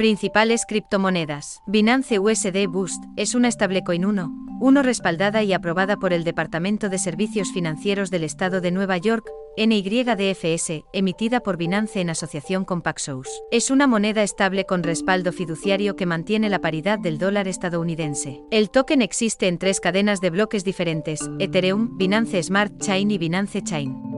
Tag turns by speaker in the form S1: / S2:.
S1: Principales criptomonedas. Binance USD Boost es una stablecoin 1, 1 respaldada y aprobada por el Departamento de Servicios Financieros del Estado de Nueva York, NYDFS, emitida por Binance en asociación con Paxos. Es una moneda estable con respaldo fiduciario que mantiene la paridad del dólar estadounidense. El token existe en tres cadenas de bloques diferentes, Ethereum, Binance Smart Chain y Binance Chain.